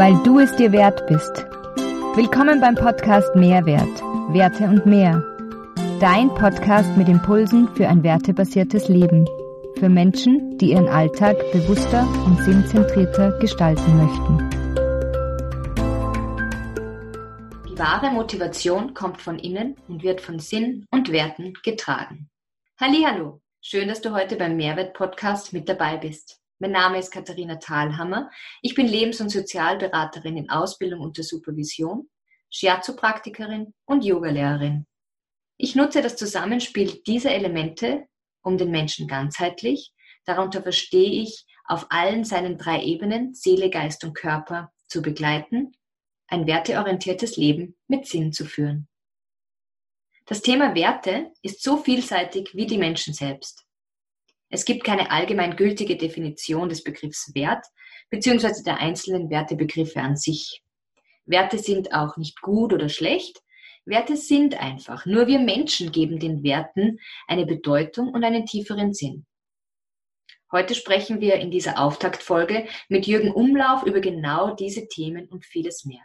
weil du es dir wert bist. Willkommen beim Podcast Mehrwert, Werte und mehr. Dein Podcast mit Impulsen für ein wertebasiertes Leben. Für Menschen, die ihren Alltag bewusster und sinnzentrierter gestalten möchten. Die wahre Motivation kommt von innen und wird von Sinn und Werten getragen. Hallo, schön, dass du heute beim Mehrwert Podcast mit dabei bist. Mein Name ist Katharina Thalhammer. Ich bin Lebens- und Sozialberaterin in Ausbildung unter Supervision, Shiatsu-Praktikerin und Yogalehrerin. Ich nutze das Zusammenspiel dieser Elemente, um den Menschen ganzheitlich, darunter verstehe ich, auf allen seinen drei Ebenen, Seele, Geist und Körper, zu begleiten, ein werteorientiertes Leben mit Sinn zu führen. Das Thema Werte ist so vielseitig wie die Menschen selbst. Es gibt keine allgemein gültige Definition des Begriffs Wert bzw. der einzelnen Wertebegriffe an sich. Werte sind auch nicht gut oder schlecht. Werte sind einfach. Nur wir Menschen geben den Werten eine Bedeutung und einen tieferen Sinn. Heute sprechen wir in dieser Auftaktfolge mit Jürgen Umlauf über genau diese Themen und vieles mehr.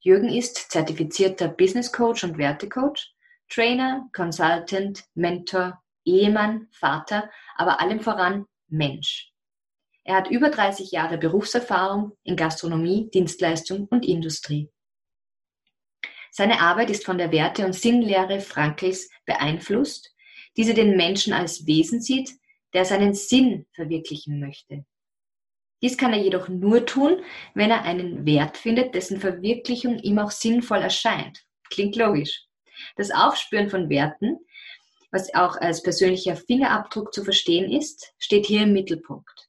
Jürgen ist zertifizierter Business Coach und Wertecoach, Trainer, Consultant, Mentor, Ehemann, Vater, aber allem voran Mensch. Er hat über 30 Jahre Berufserfahrung in Gastronomie, Dienstleistung und Industrie. Seine Arbeit ist von der Werte- und Sinnlehre Frankls beeinflusst, die sie den Menschen als Wesen sieht, der seinen Sinn verwirklichen möchte. Dies kann er jedoch nur tun, wenn er einen Wert findet, dessen Verwirklichung ihm auch sinnvoll erscheint. Klingt logisch. Das Aufspüren von Werten was auch als persönlicher Fingerabdruck zu verstehen ist, steht hier im Mittelpunkt.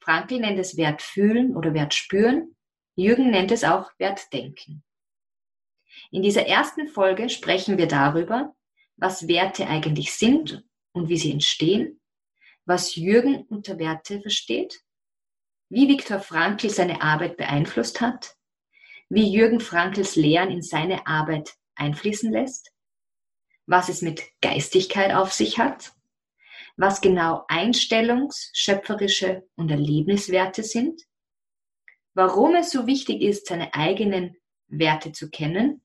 Frankl nennt es Wertfühlen oder Wertspüren, Jürgen nennt es auch Wertdenken. In dieser ersten Folge sprechen wir darüber, was Werte eigentlich sind und wie sie entstehen, was Jürgen unter Werte versteht, wie Viktor Frankl seine Arbeit beeinflusst hat, wie Jürgen Frankls Lehren in seine Arbeit einfließen lässt was es mit Geistigkeit auf sich hat, was genau Einstellungs-, schöpferische und Erlebniswerte sind, warum es so wichtig ist, seine eigenen Werte zu kennen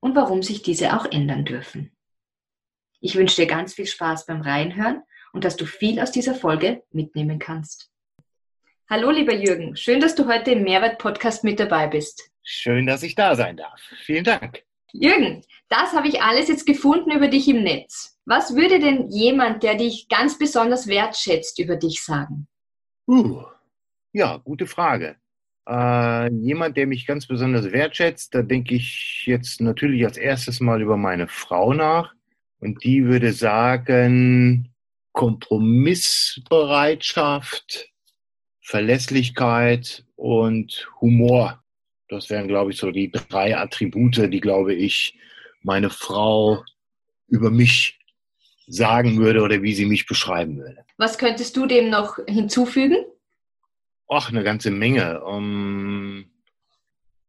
und warum sich diese auch ändern dürfen. Ich wünsche dir ganz viel Spaß beim Reinhören und dass du viel aus dieser Folge mitnehmen kannst. Hallo, lieber Jürgen, schön, dass du heute im Mehrwert-Podcast mit dabei bist. Schön, dass ich da sein darf. Vielen Dank. Jürgen, das habe ich alles jetzt gefunden über dich im Netz. Was würde denn jemand, der dich ganz besonders wertschätzt, über dich sagen? Uh, ja, gute Frage. Äh, jemand, der mich ganz besonders wertschätzt, da denke ich jetzt natürlich als erstes mal über meine Frau nach. Und die würde sagen, Kompromissbereitschaft, Verlässlichkeit und Humor. Das wären, glaube ich, so die drei Attribute, die, glaube ich, meine Frau über mich sagen würde oder wie sie mich beschreiben würde. Was könntest du dem noch hinzufügen? Ach, eine ganze Menge. Um,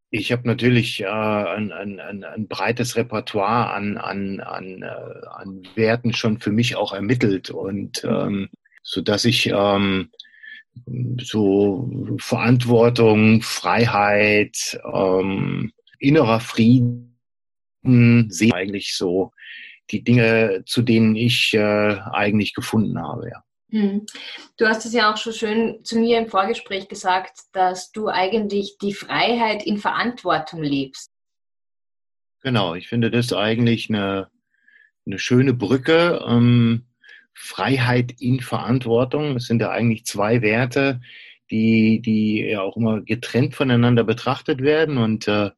ich habe natürlich äh, ein, ein, ein, ein, breites Repertoire an, an, an, äh, an Werten schon für mich auch ermittelt und ähm, so dass ich ähm, so Verantwortung, Freiheit, ähm, innerer Frieden sehe eigentlich so die Dinge, zu denen ich äh, eigentlich gefunden habe. Ja. Hm. Du hast es ja auch schon schön zu mir im Vorgespräch gesagt, dass du eigentlich die Freiheit in Verantwortung lebst. Genau, ich finde das eigentlich eine, eine schöne Brücke. Ähm, Freiheit in Verantwortung. Es sind ja eigentlich zwei Werte, die, die ja auch immer getrennt voneinander betrachtet werden. Und äh,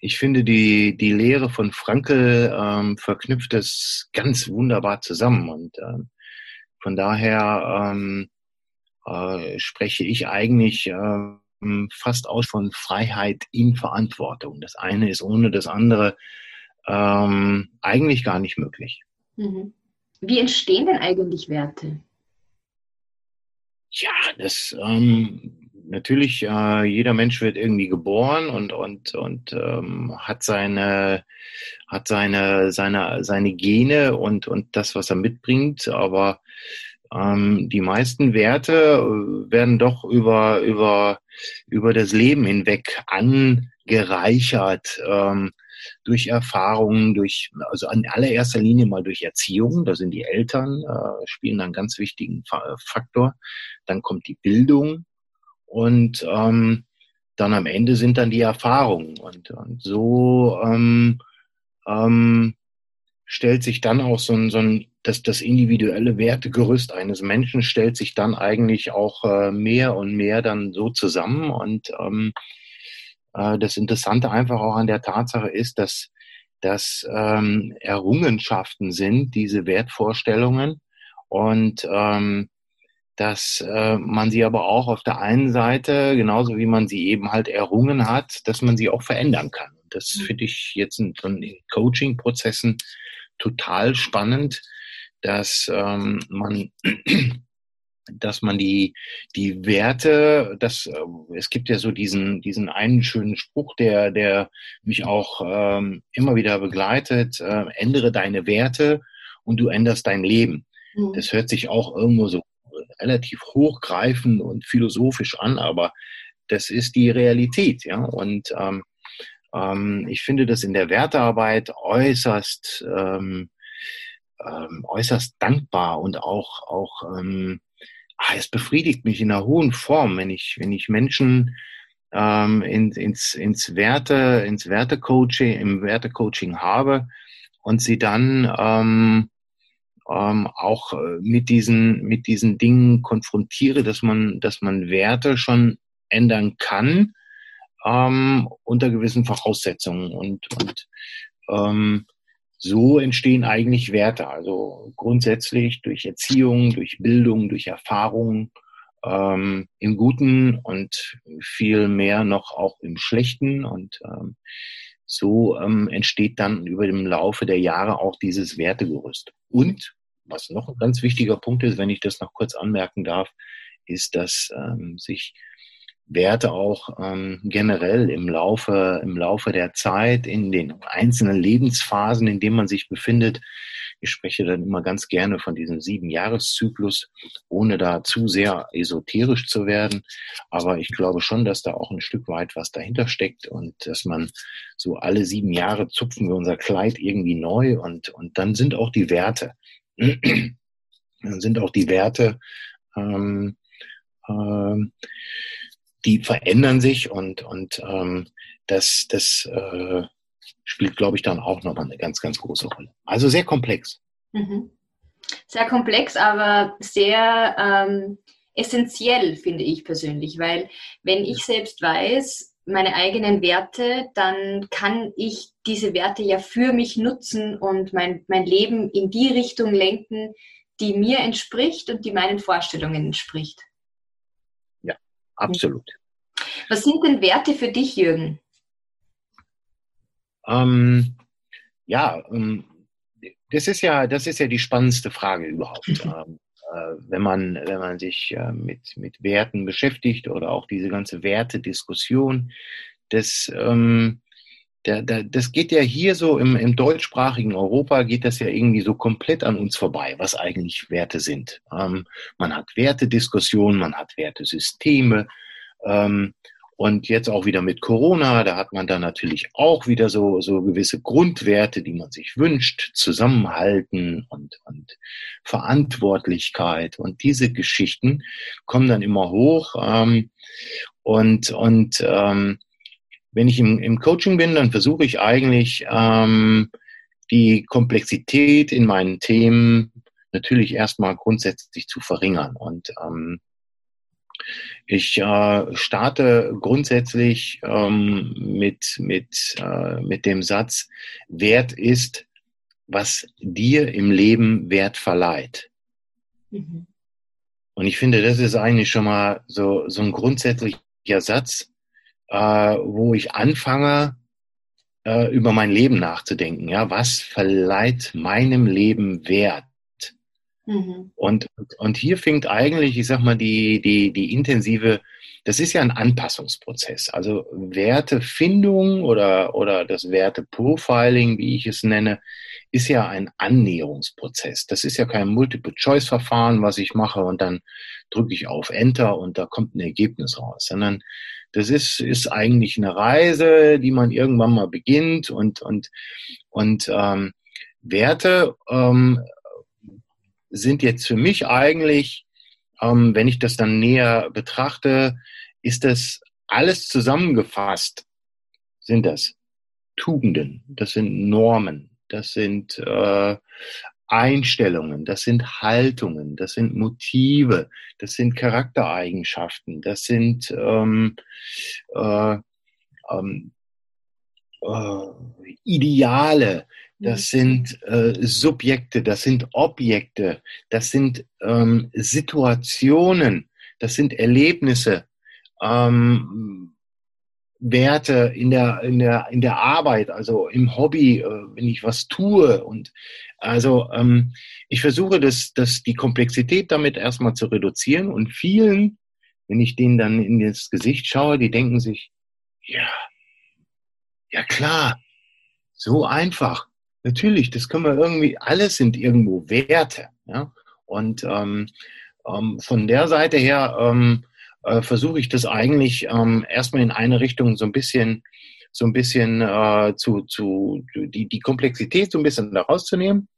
ich finde, die, die Lehre von Frankel ähm, verknüpft das ganz wunderbar zusammen. Und äh, von daher ähm, äh, spreche ich eigentlich äh, fast aus von Freiheit in Verantwortung. Das eine ist ohne das andere ähm, eigentlich gar nicht möglich. Mhm. Wie entstehen denn eigentlich Werte? Ja, das ähm, natürlich, äh, jeder Mensch wird irgendwie geboren und, und, und ähm, hat seine, hat seine, seine, seine Gene und, und das, was er mitbringt, aber ähm, die meisten Werte äh, werden doch über, über, über das Leben hinweg angereichert. Ähm, durch Erfahrungen, durch, also an allererster Linie mal durch Erziehung, da sind die Eltern, äh, spielen einen ganz wichtigen Faktor. Dann kommt die Bildung und ähm, dann am Ende sind dann die Erfahrungen. Und, und so ähm, ähm, stellt sich dann auch so ein, so ein das, das individuelle Wertegerüst eines Menschen stellt sich dann eigentlich auch äh, mehr und mehr dann so zusammen. Und ähm, äh, das Interessante einfach auch an der Tatsache ist, dass das ähm, Errungenschaften sind, diese Wertvorstellungen und ähm, dass äh, man sie aber auch auf der einen Seite, genauso wie man sie eben halt errungen hat, dass man sie auch verändern kann. Das mhm. finde ich jetzt in, in Coaching-Prozessen total spannend, dass ähm, man dass man die, die Werte, das, äh, es gibt ja so diesen, diesen einen schönen Spruch, der, der mich auch ähm, immer wieder begleitet, äh, ändere deine Werte und du änderst dein Leben. Mhm. Das hört sich auch irgendwo so relativ hochgreifend und philosophisch an, aber das ist die Realität, ja. Und ähm, ähm, ich finde das in der Wertearbeit äußerst ähm, ähm, äußerst dankbar und auch auch ähm, ah, es befriedigt mich in einer hohen Form, wenn ich, wenn ich Menschen ähm, in, ins, ins Werte, ins Wertecoaching, im Wertecoaching habe und sie dann ähm, ähm, auch äh, mit diesen, mit diesen Dingen konfrontiere, dass man, dass man Werte schon ändern kann ähm, unter gewissen Voraussetzungen und, und ähm, so entstehen eigentlich Werte. Also grundsätzlich durch Erziehung, durch Bildung, durch Erfahrung, ähm, im Guten und viel mehr noch auch im Schlechten. Und ähm, so ähm, entsteht dann über dem Laufe der Jahre auch dieses Wertegerüst. Und was noch ein ganz wichtiger Punkt ist, wenn ich das noch kurz anmerken darf, ist, dass ähm, sich Werte auch ähm, generell im Laufe, im Laufe der Zeit, in den einzelnen Lebensphasen, in denen man sich befindet. Ich spreche dann immer ganz gerne von diesem Sieben-Jahres-Zyklus, ohne da zu sehr esoterisch zu werden. Aber ich glaube schon, dass da auch ein Stück weit was dahinter steckt und dass man so alle sieben Jahre zupfen wir unser Kleid irgendwie neu und, und dann sind auch die Werte, dann sind auch die Werte, ähm, ähm, die verändern sich und, und ähm, das, das äh, spielt, glaube ich, dann auch nochmal eine ganz, ganz große Rolle. Also sehr komplex. Mhm. Sehr komplex, aber sehr ähm, essentiell, finde ich persönlich, weil wenn ich selbst weiß, meine eigenen Werte, dann kann ich diese Werte ja für mich nutzen und mein, mein Leben in die Richtung lenken, die mir entspricht und die meinen Vorstellungen entspricht. Absolut. Was sind denn Werte für dich, Jürgen? Ähm, ja, ähm, das ist ja, das ist ja die spannendste Frage überhaupt. ähm, äh, wenn man, wenn man sich äh, mit, mit Werten beschäftigt oder auch diese ganze Wertediskussion, das, ähm, der, der, das geht ja hier so im, im deutschsprachigen Europa geht das ja irgendwie so komplett an uns vorbei, was eigentlich Werte sind. Ähm, man hat Wertediskussionen, man hat Wertesysteme. Ähm, und jetzt auch wieder mit Corona, da hat man dann natürlich auch wieder so, so gewisse Grundwerte, die man sich wünscht, Zusammenhalten und, und Verantwortlichkeit. Und diese Geschichten kommen dann immer hoch. Ähm, und und ähm, wenn ich im, im Coaching bin, dann versuche ich eigentlich ähm, die Komplexität in meinen Themen natürlich erstmal grundsätzlich zu verringern. Und ähm, ich äh, starte grundsätzlich ähm, mit, mit, äh, mit dem Satz, Wert ist, was dir im Leben Wert verleiht. Mhm. Und ich finde, das ist eigentlich schon mal so, so ein grundsätzlicher Satz, äh, wo ich anfange, äh, über mein Leben nachzudenken. Ja, was verleiht meinem Leben Wert? Mhm. Und, und hier fängt eigentlich, ich sag mal, die, die, die intensive, das ist ja ein Anpassungsprozess. Also Wertefindung oder, oder das Werteprofiling, wie ich es nenne, ist ja ein Annäherungsprozess. Das ist ja kein Multiple-Choice-Verfahren, was ich mache und dann drücke ich auf Enter und da kommt ein Ergebnis raus, sondern das ist, ist eigentlich eine Reise, die man irgendwann mal beginnt und, und, und ähm, Werte ähm, sind jetzt für mich eigentlich, ähm, wenn ich das dann näher betrachte, ist das alles zusammengefasst, sind das Tugenden, das sind Normen, das sind äh, Einstellungen, das sind Haltungen, das sind Motive, das sind Charaktereigenschaften, das sind ähm, äh, ähm, äh, Ideale, das mhm. sind äh, Subjekte, das sind Objekte, das sind ähm, Situationen, das sind Erlebnisse, ähm, Werte in der, in der, in der Arbeit, also im Hobby, äh, wenn ich was tue. Und also ähm, ich versuche, das, das, die Komplexität damit erstmal zu reduzieren. Und vielen, wenn ich denen dann in das Gesicht schaue, die denken sich, ja, ja klar, so einfach. Natürlich, das können wir irgendwie, alles sind irgendwo Werte. Ja? Und ähm, ähm, von der Seite her ähm, äh, versuche ich das eigentlich ähm, erstmal in eine Richtung so ein bisschen, so ein bisschen äh, zu, zu die, die Komplexität so ein bisschen da rauszunehmen.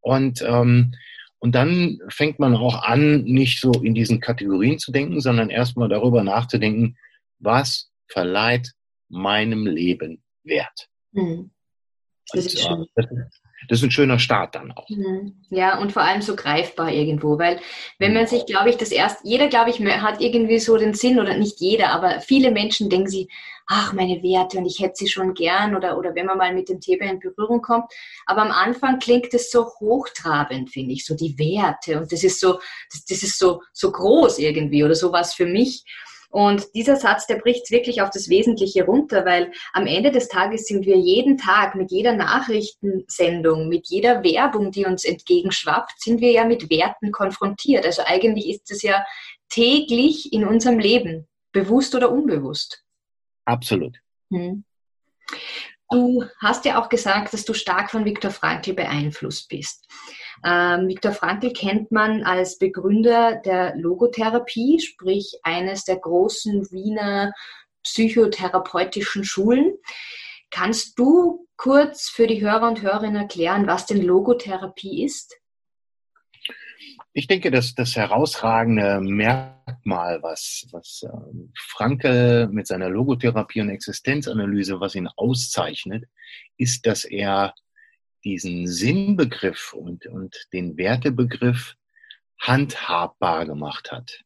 Und, ähm, und dann fängt man auch an, nicht so in diesen Kategorien zu denken, sondern erstmal darüber nachzudenken, was verleiht meinem Leben Wert. Mhm. Das, und, ist äh, das, das ist ein schöner Start dann auch. Mhm. Ja, und vor allem so greifbar irgendwo, weil wenn man sich, glaube ich, das erst, jeder, glaube ich, hat irgendwie so den Sinn, oder nicht jeder, aber viele Menschen denken sich, ach, meine Werte und ich hätte sie schon gern oder, oder wenn man mal mit dem Thema in Berührung kommt. Aber am Anfang klingt es so hochtrabend, finde ich, so die Werte und das ist so, das, das ist so, so groß irgendwie oder sowas für mich. Und dieser Satz, der bricht wirklich auf das Wesentliche runter, weil am Ende des Tages sind wir jeden Tag mit jeder Nachrichtensendung, mit jeder Werbung, die uns entgegenschwappt, sind wir ja mit Werten konfrontiert. Also eigentlich ist es ja täglich in unserem Leben, bewusst oder unbewusst. Absolut. Hm. Du hast ja auch gesagt, dass du stark von Viktor Frankl beeinflusst bist. Ähm, Viktor Frankl kennt man als Begründer der Logotherapie, sprich eines der großen Wiener psychotherapeutischen Schulen. Kannst du kurz für die Hörer und Hörerinnen erklären, was denn Logotherapie ist? Ich denke, dass das herausragende Merkmal, was, was äh, Franke mit seiner Logotherapie und Existenzanalyse, was ihn auszeichnet, ist, dass er diesen Sinnbegriff und, und den Wertebegriff handhabbar gemacht hat.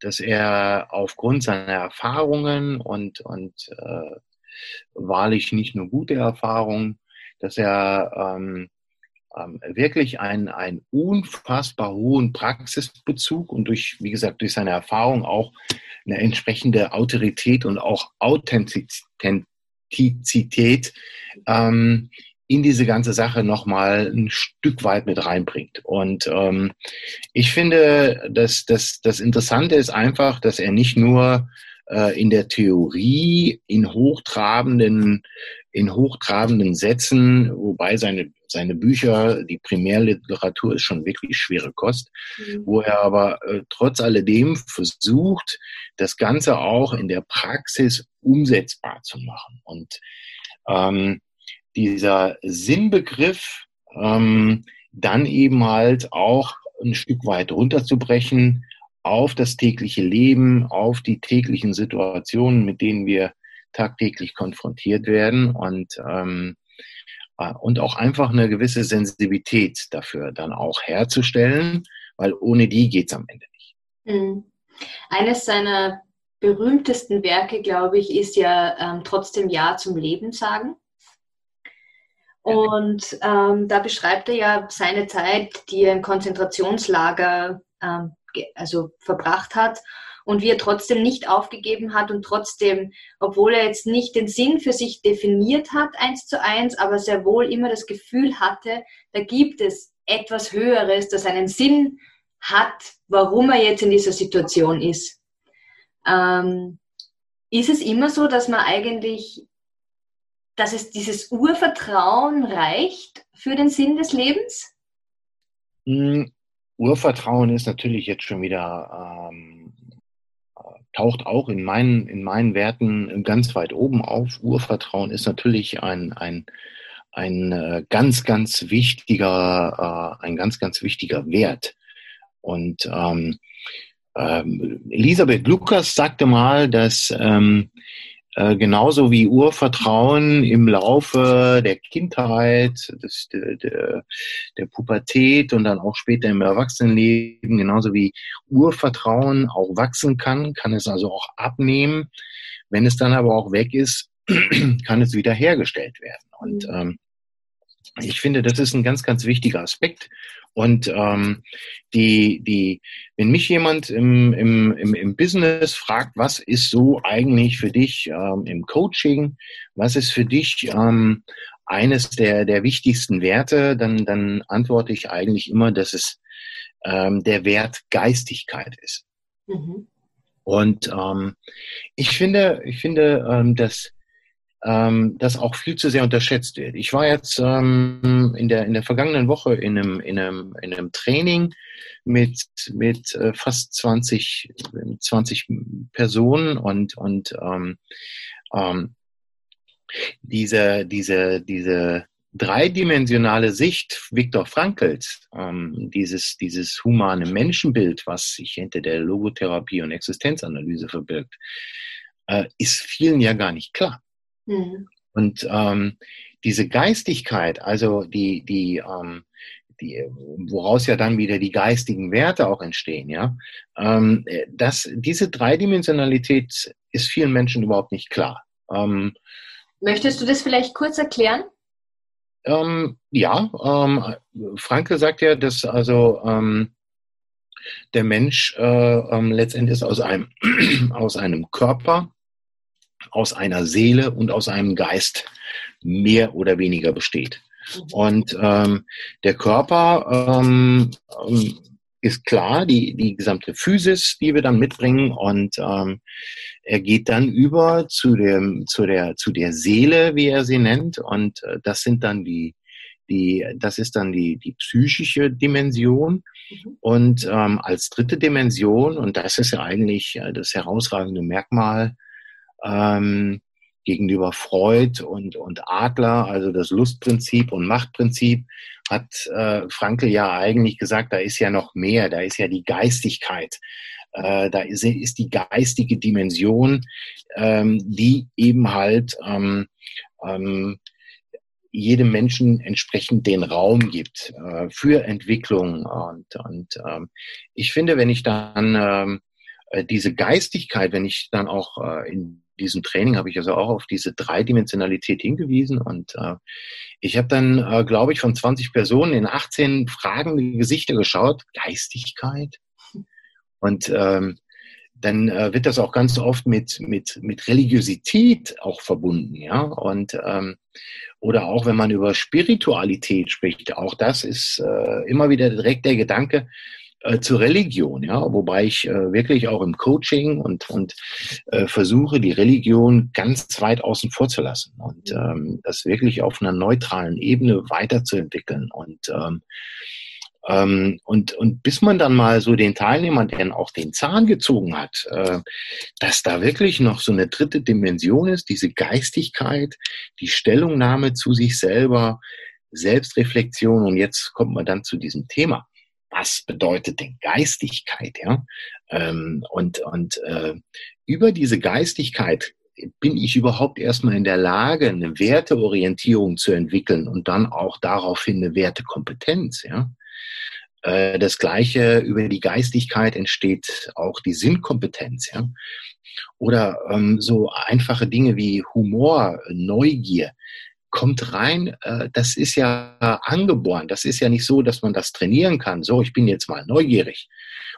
Dass er aufgrund seiner Erfahrungen und, und äh, wahrlich nicht nur gute Erfahrungen, dass er ähm, ähm, wirklich einen, einen unfassbar hohen Praxisbezug und durch, wie gesagt, durch seine Erfahrung auch eine entsprechende Autorität und auch Authentizität ähm, in diese ganze Sache nochmal ein Stück weit mit reinbringt. Und ähm, ich finde, dass, dass das Interessante ist einfach, dass er nicht nur äh, in der Theorie in hochtrabenden, in hochtrabenden Sätzen, wobei seine, seine Bücher, die Primärliteratur ist schon wirklich schwere Kost, mhm. wo er aber äh, trotz alledem versucht, das Ganze auch in der Praxis umsetzbar zu machen. Und ähm, dieser Sinnbegriff ähm, dann eben halt auch ein Stück weit runterzubrechen auf das tägliche Leben, auf die täglichen Situationen, mit denen wir tagtäglich konfrontiert werden und, ähm, äh, und auch einfach eine gewisse Sensibilität dafür dann auch herzustellen, weil ohne die geht es am Ende nicht. Mhm. Eines seiner berühmtesten Werke, glaube ich, ist ja ähm, trotzdem Ja zum Leben sagen. Und ähm, da beschreibt er ja seine Zeit, die er im Konzentrationslager ähm, also verbracht hat und wie er trotzdem nicht aufgegeben hat und trotzdem, obwohl er jetzt nicht den Sinn für sich definiert hat, eins zu eins, aber sehr wohl immer das Gefühl hatte, da gibt es etwas Höheres, das einen Sinn hat, warum er jetzt in dieser Situation ist. Ähm, ist es immer so, dass man eigentlich dass es dieses Urvertrauen reicht für den Sinn des Lebens? Mhm. Urvertrauen ist natürlich jetzt schon wieder, ähm, taucht auch in meinen, in meinen Werten ganz weit oben auf. Urvertrauen ist natürlich ein, ein, ein äh, ganz, ganz wichtiger, äh, ein ganz, ganz wichtiger Wert. Und ähm, ähm, Elisabeth Lukas sagte mal, dass ähm, äh, genauso wie Urvertrauen im Laufe der Kindheit, des, der, der, der Pubertät und dann auch später im Erwachsenenleben, genauso wie Urvertrauen auch wachsen kann, kann es also auch abnehmen. Wenn es dann aber auch weg ist, kann es wieder hergestellt werden. Und mhm. ähm, ich finde, das ist ein ganz, ganz wichtiger Aspekt. Und ähm, die, die, wenn mich jemand im, im, im, im Business fragt, was ist so eigentlich für dich ähm, im Coaching, was ist für dich ähm, eines der, der wichtigsten Werte, dann, dann antworte ich eigentlich immer, dass es ähm, der Wert Geistigkeit ist. Mhm. Und ähm, ich finde, ich finde, ähm, dass ähm, das auch viel zu sehr unterschätzt wird. Ich war jetzt ähm, in, der, in der vergangenen Woche in einem, in einem, in einem Training mit, mit äh, fast 20, 20 Personen und, und ähm, ähm, diese, diese, diese dreidimensionale Sicht Viktor Frankls, ähm, dieses, dieses humane Menschenbild, was sich hinter der Logotherapie und Existenzanalyse verbirgt, äh, ist vielen ja gar nicht klar. Mhm. Und ähm, diese Geistigkeit, also die, die, ähm, die, woraus ja dann wieder die geistigen Werte auch entstehen, ja, ähm, das, diese Dreidimensionalität ist vielen Menschen überhaupt nicht klar. Ähm, Möchtest du das vielleicht kurz erklären? Ähm, ja, ähm, Franke sagt ja, dass also ähm, der Mensch äh, ähm, letztendlich aus einem, aus einem Körper aus einer Seele und aus einem Geist mehr oder weniger besteht. Und ähm, der Körper ähm, ähm, ist klar, die, die gesamte Physis, die wir dann mitbringen, und ähm, er geht dann über zu, dem, zu, der, zu der Seele, wie er sie nennt, und äh, das sind dann die, die, das ist dann die, die psychische Dimension. Und ähm, als dritte Dimension, und das ist ja eigentlich äh, das herausragende Merkmal ähm, gegenüber Freud und, und Adler, also das Lustprinzip und Machtprinzip, hat äh, Frankl ja eigentlich gesagt, da ist ja noch mehr, da ist ja die Geistigkeit. Äh, da ist, ist die geistige Dimension, ähm, die eben halt ähm, ähm, jedem Menschen entsprechend den Raum gibt äh, für Entwicklung. Und, und ähm, ich finde, wenn ich dann ähm, äh, diese Geistigkeit, wenn ich dann auch äh, in diesem Training habe ich also auch auf diese Dreidimensionalität hingewiesen und äh, ich habe dann, äh, glaube ich, von 20 Personen in 18 fragende Gesichter geschaut, Geistigkeit. Und ähm, dann äh, wird das auch ganz oft mit, mit, mit Religiosität auch verbunden, ja. Und ähm, oder auch wenn man über Spiritualität spricht, auch das ist äh, immer wieder direkt der Gedanke, äh, zur Religion, ja, wobei ich äh, wirklich auch im Coaching und, und äh, versuche, die Religion ganz weit außen vor zu lassen und ähm, das wirklich auf einer neutralen Ebene weiterzuentwickeln und ähm, ähm, und, und bis man dann mal so den Teilnehmern dann auch den Zahn gezogen hat, äh, dass da wirklich noch so eine dritte Dimension ist, diese Geistigkeit, die Stellungnahme zu sich selber, Selbstreflexion und jetzt kommt man dann zu diesem Thema was bedeutet denn Geistigkeit, ja? Ähm, und und äh, über diese Geistigkeit bin ich überhaupt erstmal in der Lage, eine Werteorientierung zu entwickeln und dann auch daraufhin eine Wertekompetenz, ja? Äh, das gleiche über die Geistigkeit entsteht auch die Sinnkompetenz, ja? Oder ähm, so einfache Dinge wie Humor, Neugier, kommt rein, äh, das ist ja angeboren. Das ist ja nicht so, dass man das trainieren kann. So, ich bin jetzt mal neugierig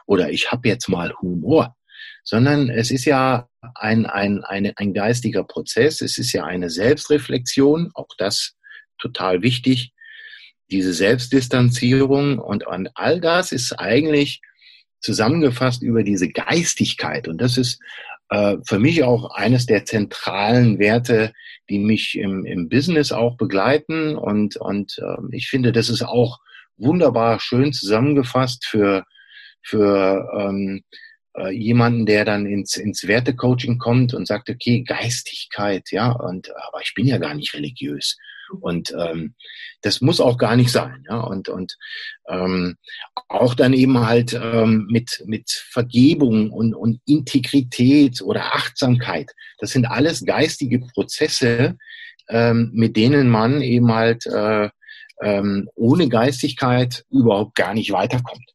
oder ich habe jetzt mal Humor, sondern es ist ja ein, ein, ein, ein geistiger Prozess. Es ist ja eine Selbstreflexion, auch das total wichtig, diese Selbstdistanzierung und, und all das ist eigentlich zusammengefasst über diese Geistigkeit. Und das ist äh, für mich auch eines der zentralen Werte, die mich im, im Business auch begleiten. Und, und äh, ich finde, das ist auch wunderbar schön zusammengefasst für, für ähm, äh, jemanden, der dann ins, ins Wertecoaching kommt und sagt, okay, Geistigkeit, ja, und aber ich bin ja gar nicht religiös. Und ähm, das muss auch gar nicht sein. Ja? Und, und ähm, auch dann eben halt ähm, mit, mit Vergebung und, und Integrität oder Achtsamkeit. Das sind alles geistige Prozesse, ähm, mit denen man eben halt äh, ähm, ohne Geistigkeit überhaupt gar nicht weiterkommt.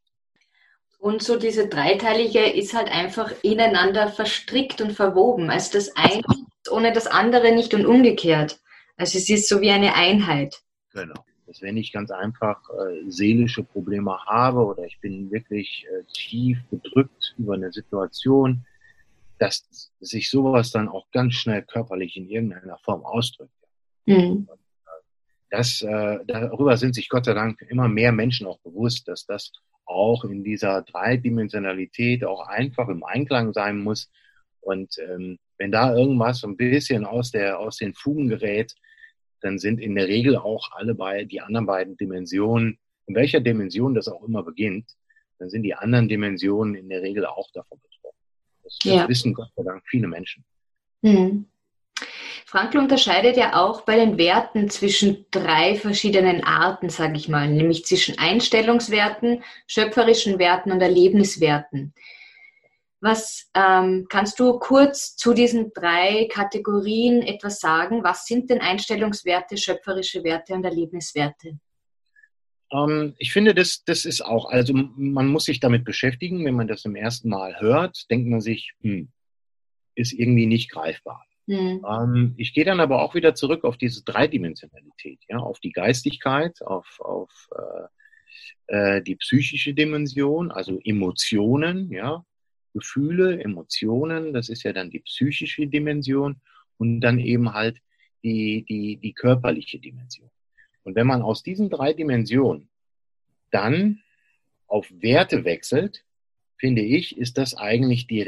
Und so diese dreiteilige ist halt einfach ineinander verstrickt und verwoben. Also das eine ohne das andere nicht und umgekehrt. Also es ist so wie eine Einheit. Genau. Dass wenn ich ganz einfach äh, seelische Probleme habe oder ich bin wirklich äh, tief bedrückt über eine Situation, dass sich sowas dann auch ganz schnell körperlich in irgendeiner Form ausdrückt. Mhm. Das, äh, darüber sind sich Gott sei Dank immer mehr Menschen auch bewusst, dass das auch in dieser Dreidimensionalität auch einfach im Einklang sein muss. Und ähm, wenn da irgendwas so ein bisschen aus, der, aus den Fugen gerät, dann sind in der Regel auch alle bei, die anderen beiden Dimensionen, in welcher Dimension das auch immer beginnt, dann sind die anderen Dimensionen in der Regel auch davon betroffen. Das, das ja. wissen Gott sei Dank viele Menschen. Mhm. Frankl unterscheidet ja auch bei den Werten zwischen drei verschiedenen Arten, sage ich mal, nämlich zwischen Einstellungswerten, schöpferischen Werten und Erlebniswerten. Was ähm, kannst du kurz zu diesen drei Kategorien etwas sagen? Was sind denn Einstellungswerte, schöpferische Werte und Erlebniswerte? Ähm, ich finde, das, das ist auch, also man muss sich damit beschäftigen. Wenn man das zum ersten Mal hört, denkt man sich, hm, ist irgendwie nicht greifbar. Hm. Ähm, ich gehe dann aber auch wieder zurück auf diese Dreidimensionalität, ja, auf die Geistigkeit, auf, auf äh, äh die psychische Dimension, also Emotionen, ja, Gefühle, Emotionen, das ist ja dann die psychische Dimension und dann eben halt die, die, die körperliche Dimension. Und wenn man aus diesen drei Dimensionen dann auf Werte wechselt, finde ich, ist das eigentlich die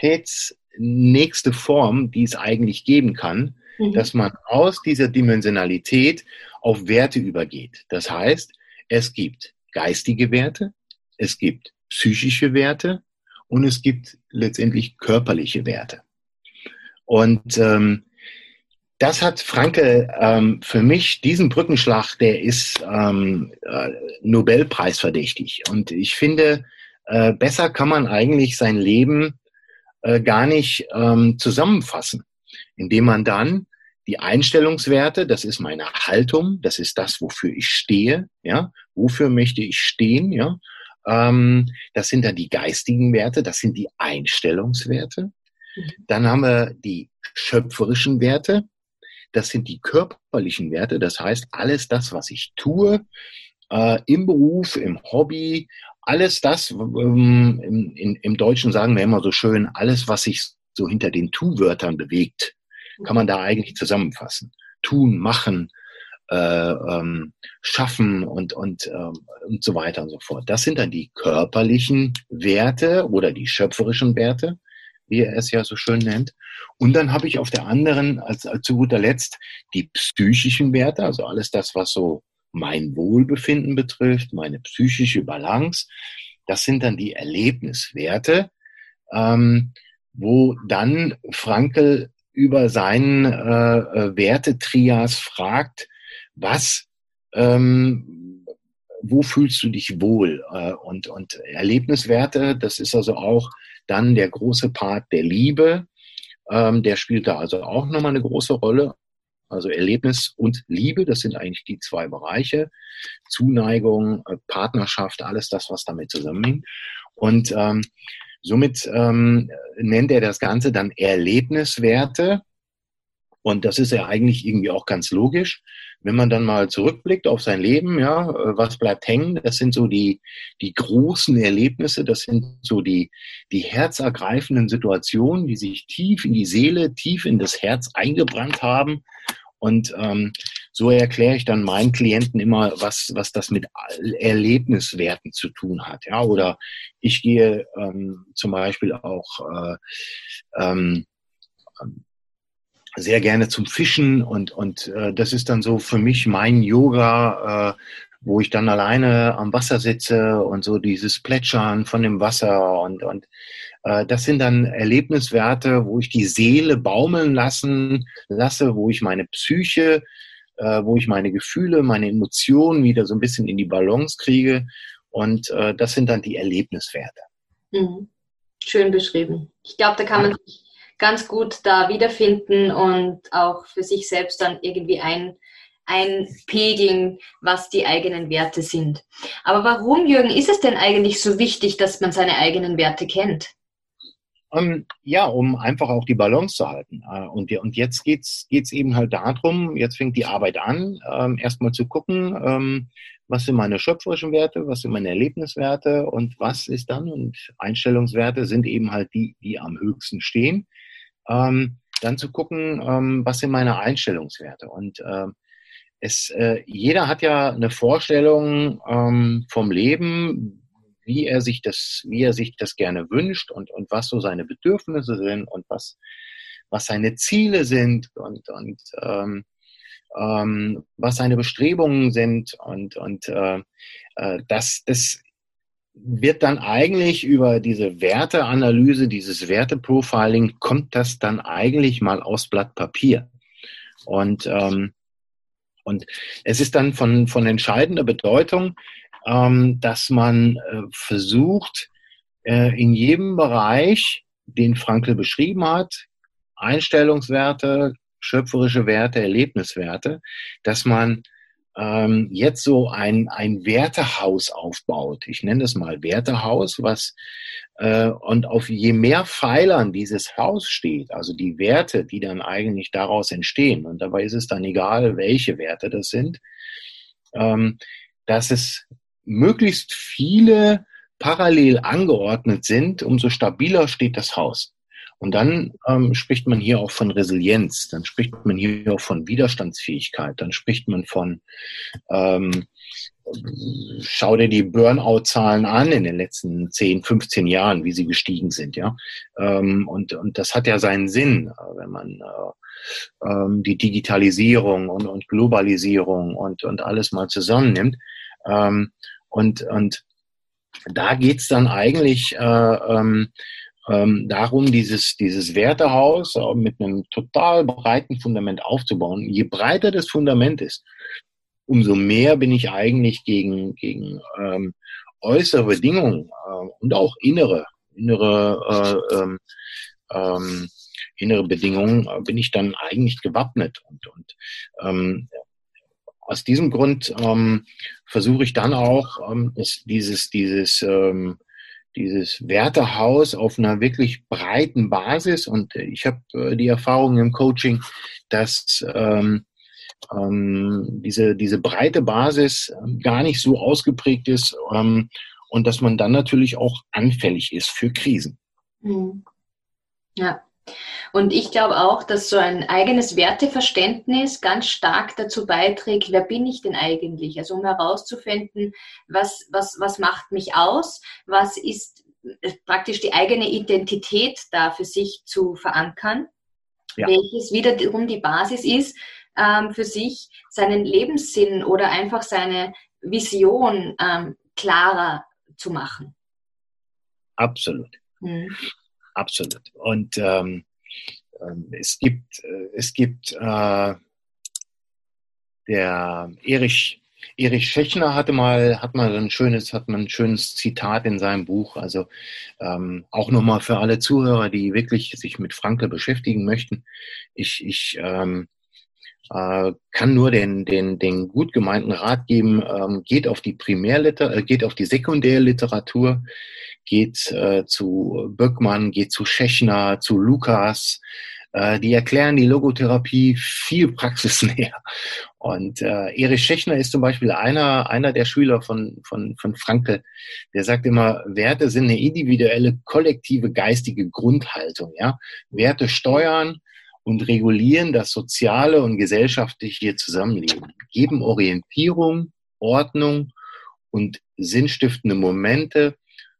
realitätsnächste Form, die es eigentlich geben kann, mhm. dass man aus dieser Dimensionalität auf Werte übergeht. Das heißt, es gibt geistige Werte, es gibt psychische Werte und es gibt letztendlich körperliche Werte. Und ähm, das hat Franke ähm, für mich, diesen Brückenschlag, der ist ähm, äh, Nobelpreis verdächtig. Und ich finde, äh, besser kann man eigentlich sein Leben äh, gar nicht ähm, zusammenfassen, indem man dann die Einstellungswerte, das ist meine Haltung, das ist das, wofür ich stehe, ja, wofür möchte ich stehen, ja, ähm, das sind dann die geistigen Werte, das sind die Einstellungswerte. Mhm. Dann haben wir die schöpferischen Werte, das sind die körperlichen Werte, das heißt alles das, was ich tue, äh, im Beruf, im Hobby, alles das, ähm, im, in, im Deutschen sagen wir immer so schön, alles, was sich so hinter den Tu-Wörtern bewegt, kann man da eigentlich zusammenfassen. Tun, machen, äh, ähm, schaffen und, und, ähm, und so weiter und so fort. Das sind dann die körperlichen Werte oder die schöpferischen Werte, wie er es ja so schön nennt. Und dann habe ich auf der anderen, als, als zu guter Letzt, die psychischen Werte, also alles das, was so mein Wohlbefinden betrifft, meine psychische Balance. Das sind dann die Erlebniswerte, ähm, wo dann Frankel über seinen äh, äh Wertetrias fragt, was, ähm, wo fühlst du dich wohl? Äh, und, und Erlebniswerte, das ist also auch dann der große Part der Liebe. Ähm, der spielt da also auch nochmal eine große Rolle. Also Erlebnis und Liebe, das sind eigentlich die zwei Bereiche. Zuneigung, äh, Partnerschaft, alles das, was damit zusammenhängt. Und ähm, somit ähm, nennt er das Ganze dann Erlebniswerte. Und das ist ja eigentlich irgendwie auch ganz logisch. Wenn man dann mal zurückblickt auf sein Leben, ja, äh, was bleibt hängen? Das sind so die, die großen Erlebnisse, das sind so die, die herzergreifenden Situationen, die sich tief in die Seele, tief in das Herz eingebrannt haben. Und ähm, so erkläre ich dann meinen Klienten immer, was, was das mit Erlebniswerten zu tun hat. Ja, oder ich gehe ähm, zum Beispiel auch äh, ähm, sehr gerne zum Fischen und, und äh, das ist dann so für mich mein Yoga, äh, wo ich dann alleine am Wasser sitze und so dieses Plätschern von dem Wasser und, und äh, das sind dann Erlebniswerte, wo ich die Seele baumeln lassen lasse, wo ich meine Psyche, äh, wo ich meine Gefühle, meine Emotionen wieder so ein bisschen in die Balance kriege und äh, das sind dann die Erlebniswerte. Mhm. Schön beschrieben. Ich glaube, da kann man sich ganz gut da wiederfinden und auch für sich selbst dann irgendwie ein, einpegeln, was die eigenen Werte sind. Aber warum, Jürgen, ist es denn eigentlich so wichtig, dass man seine eigenen Werte kennt? Um, ähm, ja, um einfach auch die Balance zu halten. Uh, und, und jetzt geht's geht's eben halt darum, jetzt fängt die Arbeit an, um, erstmal zu gucken, um, was sind meine schöpferischen Werte, was sind meine Erlebniswerte und was ist dann, und Einstellungswerte sind eben halt die, die am höchsten stehen ähm, dann zu gucken, ähm, was sind meine Einstellungswerte. Und äh, es, äh, jeder hat ja eine Vorstellung ähm, vom Leben, wie er sich das, wie er sich das gerne wünscht und, und was so seine Bedürfnisse sind und was, was seine Ziele sind und, und ähm, ähm, was seine Bestrebungen sind und, und äh, äh, das, das wird dann eigentlich über diese Werteanalyse, dieses Werteprofiling, kommt das dann eigentlich mal aus Blatt Papier. Und, ähm, und es ist dann von, von entscheidender Bedeutung, ähm, dass man äh, versucht, äh, in jedem Bereich, den Frankl beschrieben hat, Einstellungswerte, schöpferische Werte, Erlebniswerte, dass man ähm, jetzt so ein, ein Wertehaus aufbaut. Ich nenne das mal Wertehaus, was äh, und auf je mehr Pfeilern dieses Haus steht, also die Werte, die dann eigentlich daraus entstehen, und dabei ist es dann egal, welche Werte das sind, ähm, dass es möglichst viele parallel angeordnet sind, umso stabiler steht das Haus. Und dann ähm, spricht man hier auch von Resilienz, dann spricht man hier auch von Widerstandsfähigkeit, dann spricht man von, ähm, schau dir die Burnout-Zahlen an in den letzten 10, 15 Jahren, wie sie gestiegen sind, ja. Ähm, und, und das hat ja seinen Sinn, äh, wenn man äh, ähm, die Digitalisierung und, und Globalisierung und, und alles mal zusammennimmt. Ähm, und, und da geht's dann eigentlich äh, ähm, ähm, darum, dieses, dieses Wertehaus äh, mit einem total breiten Fundament aufzubauen. Je breiter das Fundament ist, umso mehr bin ich eigentlich gegen, gegen ähm, äußere Bedingungen äh, und auch innere, innere, äh, ähm, ähm, innere Bedingungen äh, bin ich dann eigentlich gewappnet. Und, und ähm, aus diesem Grund ähm, versuche ich dann auch, ähm, dieses, dieses ähm, dieses Wertehaus auf einer wirklich breiten Basis. Und ich habe äh, die Erfahrung im Coaching, dass ähm, ähm, diese, diese breite Basis ähm, gar nicht so ausgeprägt ist ähm, und dass man dann natürlich auch anfällig ist für Krisen. Mhm. Ja. Und ich glaube auch, dass so ein eigenes Werteverständnis ganz stark dazu beiträgt, wer bin ich denn eigentlich? Also um herauszufinden, was, was, was macht mich aus? Was ist äh, praktisch die eigene Identität da für sich zu verankern, ja. welches wiederum die Basis ist, ähm, für sich seinen Lebenssinn oder einfach seine Vision ähm, klarer zu machen. Absolut. Hm. Absolut. Und ähm, es gibt, äh, es gibt äh, der Erich, Erich Schechner hatte mal, hat mal ein schönes, hat mal ein schönes Zitat in seinem Buch. Also ähm, auch nochmal für alle Zuhörer, die wirklich sich mit Franke beschäftigen möchten. Ich, ich ähm, äh, kann nur den, den, den gut gemeinten Rat geben, ähm, geht auf die Primärliter, äh, geht auf die Sekundärliteratur, geht äh, zu Böckmann, geht zu Schechner, zu Lukas. Äh, die erklären die Logotherapie viel praxisnäher. Und äh, Erich Schechner ist zum Beispiel einer, einer der Schüler von, von, von Frankel. Der sagt immer, Werte sind eine individuelle, kollektive, geistige Grundhaltung. Ja? Werte steuern und regulieren das soziale und gesellschaftliche Zusammenleben, geben Orientierung, Ordnung und sinnstiftende Momente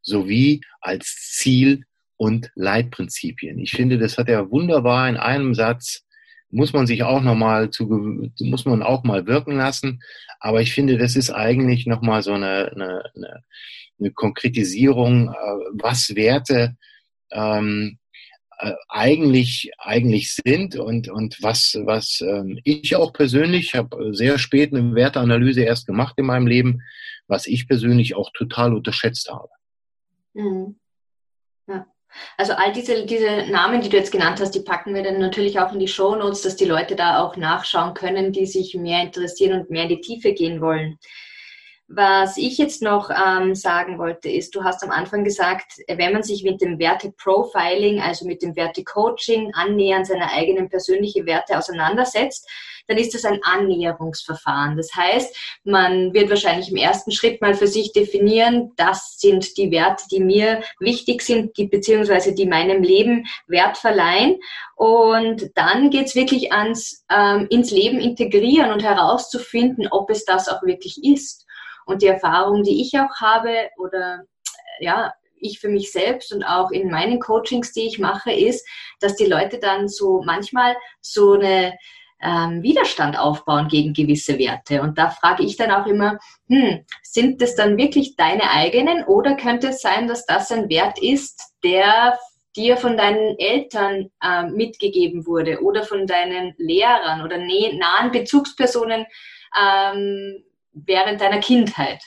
sowie als Ziel und Leitprinzipien. Ich finde, das hat er wunderbar in einem Satz muss man sich auch nochmal zu, muss man auch mal wirken lassen. Aber ich finde, das ist eigentlich nochmal so eine, eine, eine, eine Konkretisierung, äh, was Werte ähm, äh, eigentlich eigentlich sind und und was was ähm, ich auch persönlich habe sehr spät eine Werteanalyse erst gemacht in meinem Leben, was ich persönlich auch total unterschätzt habe. Mhm. Also all diese, diese Namen, die du jetzt genannt hast, die packen wir dann natürlich auch in die Show Notes, dass die Leute da auch nachschauen können, die sich mehr interessieren und mehr in die Tiefe gehen wollen. Was ich jetzt noch ähm, sagen wollte, ist, du hast am Anfang gesagt, wenn man sich mit dem Werte-Profiling, also mit dem Werte-Coaching annähernd seine eigenen persönlichen Werte auseinandersetzt, dann ist das ein Annäherungsverfahren. Das heißt, man wird wahrscheinlich im ersten Schritt mal für sich definieren, das sind die Werte, die mir wichtig sind, die beziehungsweise die meinem Leben Wert verleihen. Und dann geht's wirklich ans ähm, ins Leben integrieren und herauszufinden, ob es das auch wirklich ist. Und die Erfahrung, die ich auch habe oder ja, ich für mich selbst und auch in meinen Coachings, die ich mache, ist, dass die Leute dann so manchmal so eine ähm, Widerstand aufbauen gegen gewisse Werte. Und da frage ich dann auch immer, hm, sind das dann wirklich deine eigenen oder könnte es sein, dass das ein Wert ist, der dir von deinen Eltern äh, mitgegeben wurde oder von deinen Lehrern oder nahen Bezugspersonen ähm, während deiner Kindheit?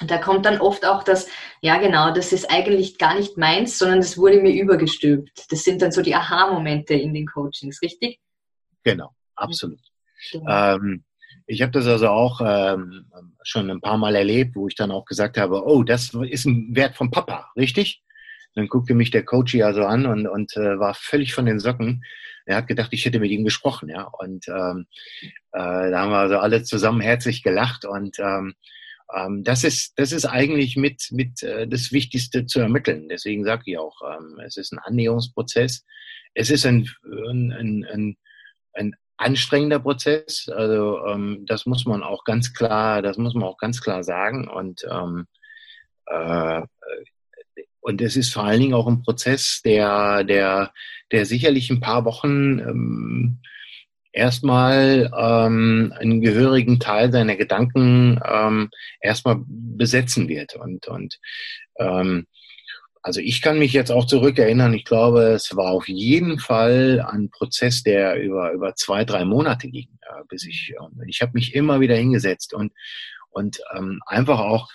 Und da kommt dann oft auch das, ja genau, das ist eigentlich gar nicht meins, sondern das wurde mir übergestülpt. Das sind dann so die Aha-Momente in den Coachings, richtig? Genau, absolut. Ja. Ähm, ich habe das also auch ähm, schon ein paar Mal erlebt, wo ich dann auch gesagt habe, oh, das ist ein Wert vom Papa, richtig? Dann guckte mich der Coach ja so an und, und äh, war völlig von den Socken. Er hat gedacht, ich hätte mit ihm gesprochen, ja. Und ähm, äh, da haben wir also alle zusammen herzlich gelacht und ähm, ähm, das ist das ist eigentlich mit mit äh, das Wichtigste zu ermitteln. Deswegen sage ich auch, ähm, es ist ein Annäherungsprozess. Es ist ein, ein, ein, ein ein anstrengender Prozess. Also ähm, das muss man auch ganz klar, das muss man auch ganz klar sagen. Und ähm, äh, und es ist vor allen Dingen auch ein Prozess, der, der, der sicherlich ein paar Wochen ähm, erstmal ähm, einen gehörigen Teil seiner Gedanken ähm, erstmal besetzen wird. Und, und ähm, also ich kann mich jetzt auch zurückerinnern, ich glaube, es war auf jeden Fall ein Prozess, der über, über zwei, drei Monate ging, ja, bis ich, ich habe mich immer wieder hingesetzt und, und ähm, einfach auch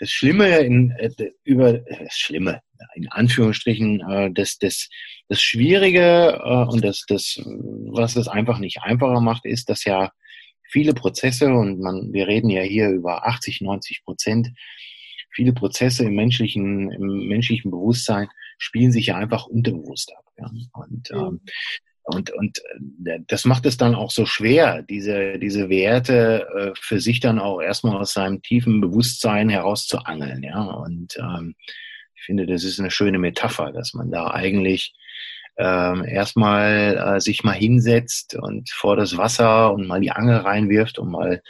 das Schlimme in, äh, über, das Schlimme, in Anführungsstrichen, äh, das, das, das Schwierige äh, und das, das, was es einfach nicht einfacher macht, ist, dass ja viele Prozesse und man, wir reden ja hier über 80, 90 Prozent viele Prozesse im menschlichen, im menschlichen Bewusstsein spielen sich ja einfach unterbewusst ab. Ja? Und, ähm, und, und äh, das macht es dann auch so schwer, diese, diese Werte äh, für sich dann auch erstmal aus seinem tiefen Bewusstsein herauszuangeln. Ja? Und ähm, ich finde, das ist eine schöne Metapher, dass man da eigentlich ähm, erstmal äh, sich mal hinsetzt und vor das Wasser und mal die Angel reinwirft und mal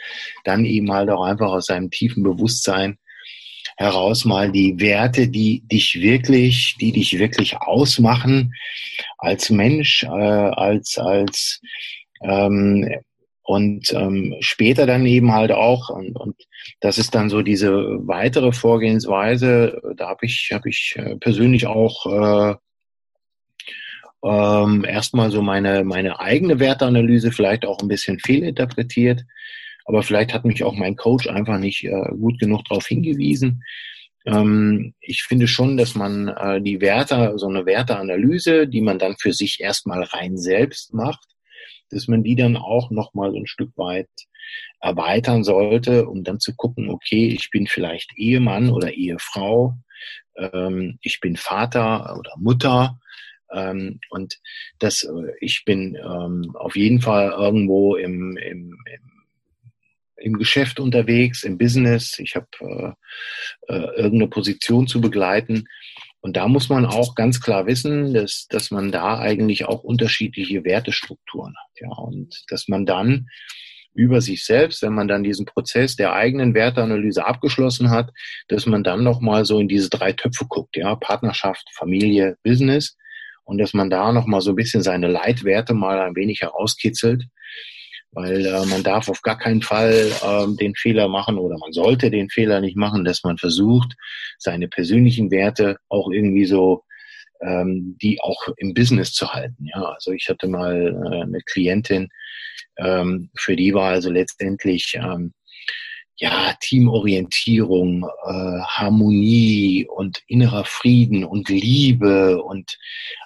dann eben halt auch einfach aus seinem tiefen Bewusstsein heraus mal die Werte, die dich wirklich, die dich wirklich ausmachen als Mensch, äh, als, als ähm, und ähm, später dann eben halt auch und, und das ist dann so diese weitere Vorgehensweise. Da habe ich habe ich äh, persönlich auch äh, ähm, erstmal so meine meine eigene Werteanalyse vielleicht auch ein bisschen fehlinterpretiert aber vielleicht hat mich auch mein Coach einfach nicht äh, gut genug darauf hingewiesen. Ähm, ich finde schon, dass man äh, die Werte, so eine Werteanalyse, die man dann für sich erstmal rein selbst macht, dass man die dann auch nochmal so ein Stück weit erweitern sollte, um dann zu gucken, okay, ich bin vielleicht Ehemann oder Ehefrau, ähm, ich bin Vater oder Mutter, ähm, und das, äh, ich bin ähm, auf jeden Fall irgendwo im, im, im im Geschäft unterwegs, im Business, ich habe äh, äh, irgendeine Position zu begleiten. Und da muss man auch ganz klar wissen, dass, dass man da eigentlich auch unterschiedliche Wertestrukturen hat. Ja, und dass man dann über sich selbst, wenn man dann diesen Prozess der eigenen Werteanalyse abgeschlossen hat, dass man dann nochmal so in diese drei Töpfe guckt, ja, Partnerschaft, Familie, Business und dass man da nochmal so ein bisschen seine Leitwerte mal ein wenig herauskitzelt, weil äh, man darf auf gar keinen Fall äh, den Fehler machen oder man sollte den Fehler nicht machen, dass man versucht, seine persönlichen Werte auch irgendwie so ähm, die auch im Business zu halten. Ja, also ich hatte mal äh, eine Klientin, ähm, für die war also letztendlich ähm, ja, Teamorientierung, äh, Harmonie und innerer Frieden und Liebe und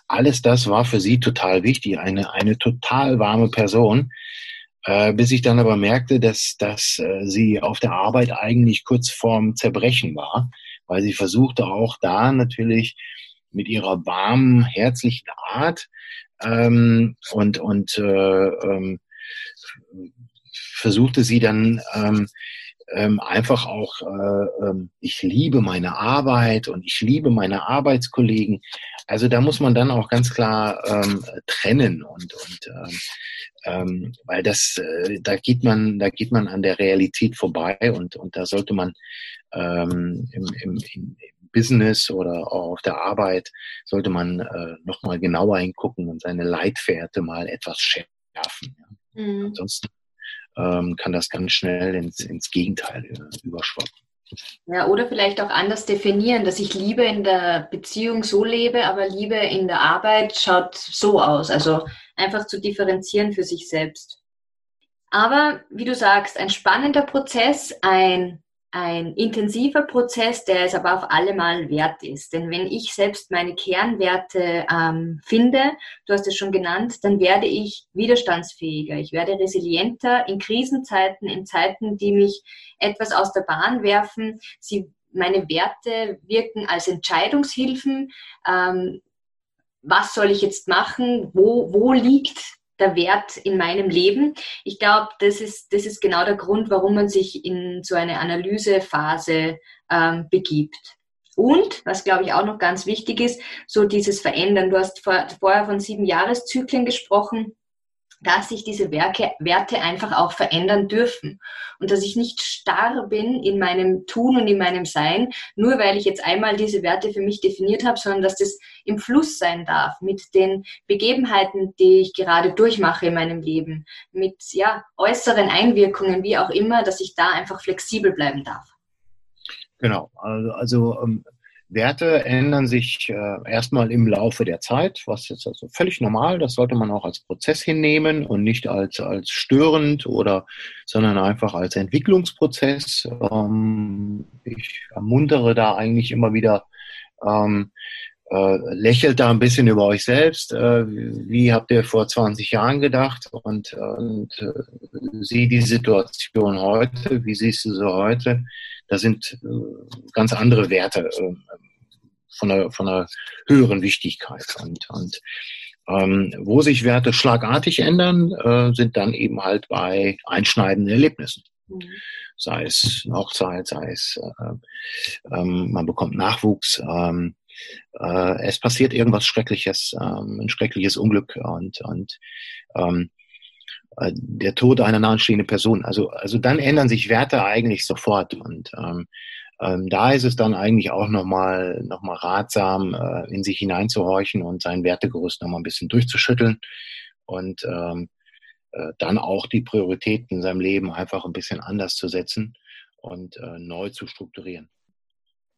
alles das war für sie total wichtig. Eine, eine total warme Person, äh, bis ich dann aber merkte, dass, dass äh, sie auf der Arbeit eigentlich kurz vorm Zerbrechen war, weil sie versuchte auch da natürlich mit ihrer warmen, herzlichen Art ähm, und, und äh, ähm, versuchte sie dann ähm, ähm, einfach auch, äh, ähm, ich liebe meine Arbeit und ich liebe meine Arbeitskollegen. Also da muss man dann auch ganz klar ähm, trennen und, und ähm, ähm, weil das, äh, da geht man, da geht man an der Realität vorbei und, und da sollte man ähm, im, im, im Business oder auch auf der Arbeit sollte man äh, nochmal genauer hingucken und seine Leitwerte mal etwas schärfen. Ja. Mhm. Ansonsten ähm, kann das ganz schnell ins, ins Gegenteil äh, überschwappen. Ja, oder vielleicht auch anders definieren, dass ich Liebe in der Beziehung so lebe, aber Liebe in der Arbeit schaut so aus. Also einfach zu differenzieren für sich selbst. Aber wie du sagst, ein spannender Prozess, ein ein intensiver Prozess, der es aber auf alle Mal wert ist. Denn wenn ich selbst meine Kernwerte ähm, finde, du hast es schon genannt, dann werde ich widerstandsfähiger, ich werde resilienter in Krisenzeiten, in Zeiten, die mich etwas aus der Bahn werfen. Sie, meine Werte wirken als Entscheidungshilfen. Ähm, was soll ich jetzt machen? Wo, wo liegt der Wert in meinem Leben. Ich glaube, das ist, das ist genau der Grund, warum man sich in so eine Analysephase ähm, begibt. Und, was glaube ich auch noch ganz wichtig ist, so dieses Verändern. Du hast vor, vorher von sieben Jahreszyklen gesprochen dass sich diese Werke, Werte einfach auch verändern dürfen und dass ich nicht starr bin in meinem Tun und in meinem Sein, nur weil ich jetzt einmal diese Werte für mich definiert habe, sondern dass das im Fluss sein darf mit den Begebenheiten, die ich gerade durchmache in meinem Leben, mit ja, äußeren Einwirkungen, wie auch immer, dass ich da einfach flexibel bleiben darf. Genau, also, also ähm, Werte ändern sich äh, erstmal im Laufe der Zeit, was jetzt also völlig normal, das sollte man auch als Prozess hinnehmen und nicht als, als störend oder, sondern einfach als Entwicklungsprozess. Ähm, ich ermuntere da eigentlich immer wieder, ähm, äh, lächelt da ein bisschen über euch selbst. Äh, wie habt ihr vor 20 Jahren gedacht? Und, und äh, sieh die Situation heute, wie siehst du sie heute? da sind äh, ganz andere Werte äh, von, einer, von einer höheren Wichtigkeit. Und, und ähm, wo sich Werte schlagartig ändern, äh, sind dann eben halt bei einschneidenden Erlebnissen. Mhm. Sei es Hochzeit, sei es äh, ähm, man bekommt Nachwuchs, ähm, äh, es passiert irgendwas Schreckliches, ähm, ein schreckliches Unglück und, und ähm, äh, der Tod einer nahestehenden Person. Also, also dann ändern sich Werte eigentlich sofort. Und ähm, ähm, da ist es dann eigentlich auch nochmal noch mal ratsam, äh, in sich hineinzuhorchen und sein Wertegerüst nochmal ein bisschen durchzuschütteln und ähm, äh, dann auch die Prioritäten in seinem Leben einfach ein bisschen anders zu setzen und äh, neu zu strukturieren.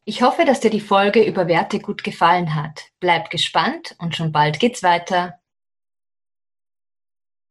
Ich hoffe, dass dir die Folge über Werte gut gefallen hat. Bleib gespannt und schon bald geht's weiter.